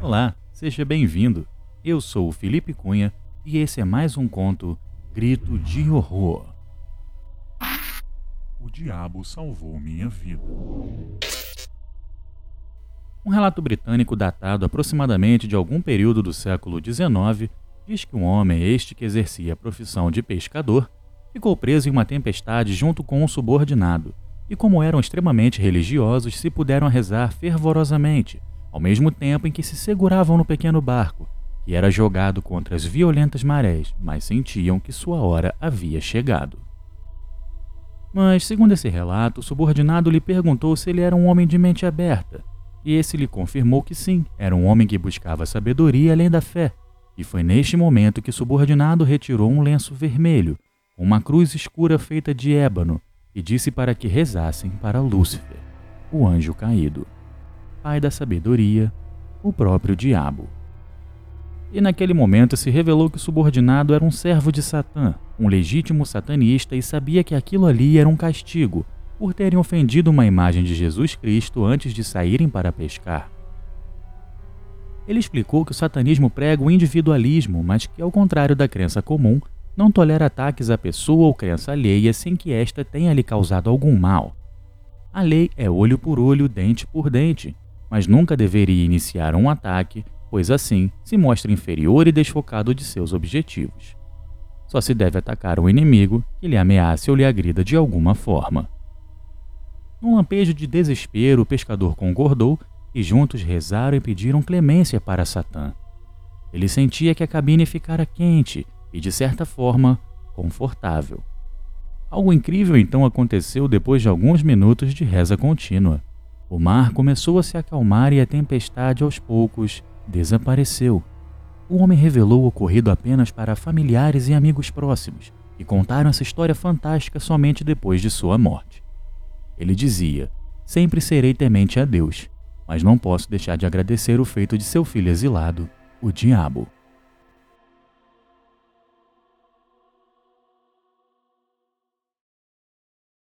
Olá, seja bem-vindo. Eu sou o Felipe Cunha e esse é mais um conto Grito de Horror. O diabo salvou minha vida. Um relato britânico datado aproximadamente de algum período do século XIX diz que um homem, este que exercia a profissão de pescador, ficou preso em uma tempestade junto com um subordinado, e como eram extremamente religiosos, se puderam rezar fervorosamente, ao mesmo tempo em que se seguravam no pequeno barco, que era jogado contra as violentas marés, mas sentiam que sua hora havia chegado. Mas, segundo esse relato, o subordinado lhe perguntou se ele era um homem de mente aberta, e esse lhe confirmou que sim, era um homem que buscava sabedoria além da fé, e foi neste momento que o subordinado retirou um lenço vermelho, uma cruz escura feita de ébano, e disse para que rezassem para Lúcifer, o anjo caído pai da sabedoria, o próprio diabo. E naquele momento se revelou que o subordinado era um servo de Satã, um legítimo satanista, e sabia que aquilo ali era um castigo por terem ofendido uma imagem de Jesus Cristo antes de saírem para pescar. Ele explicou que o satanismo prega o individualismo, mas que, ao contrário da crença comum, não tolera ataques à pessoa ou crença alheia sem que esta tenha lhe causado algum mal. A lei é olho por olho, dente por dente, mas nunca deveria iniciar um ataque, pois assim se mostra inferior e desfocado de seus objetivos. Só se deve atacar um inimigo que lhe ameace ou lhe agrida de alguma forma. Num lampejo de desespero, o pescador concordou e juntos rezaram e pediram clemência para Satã. Ele sentia que a cabine ficara quente e, de certa forma, confortável. Algo incrível então aconteceu depois de alguns minutos de reza contínua. O mar começou a se acalmar e a tempestade aos poucos desapareceu. O homem revelou o ocorrido apenas para familiares e amigos próximos, que contaram essa história fantástica somente depois de sua morte. Ele dizia: Sempre serei temente a Deus, mas não posso deixar de agradecer o feito de seu filho exilado, o diabo.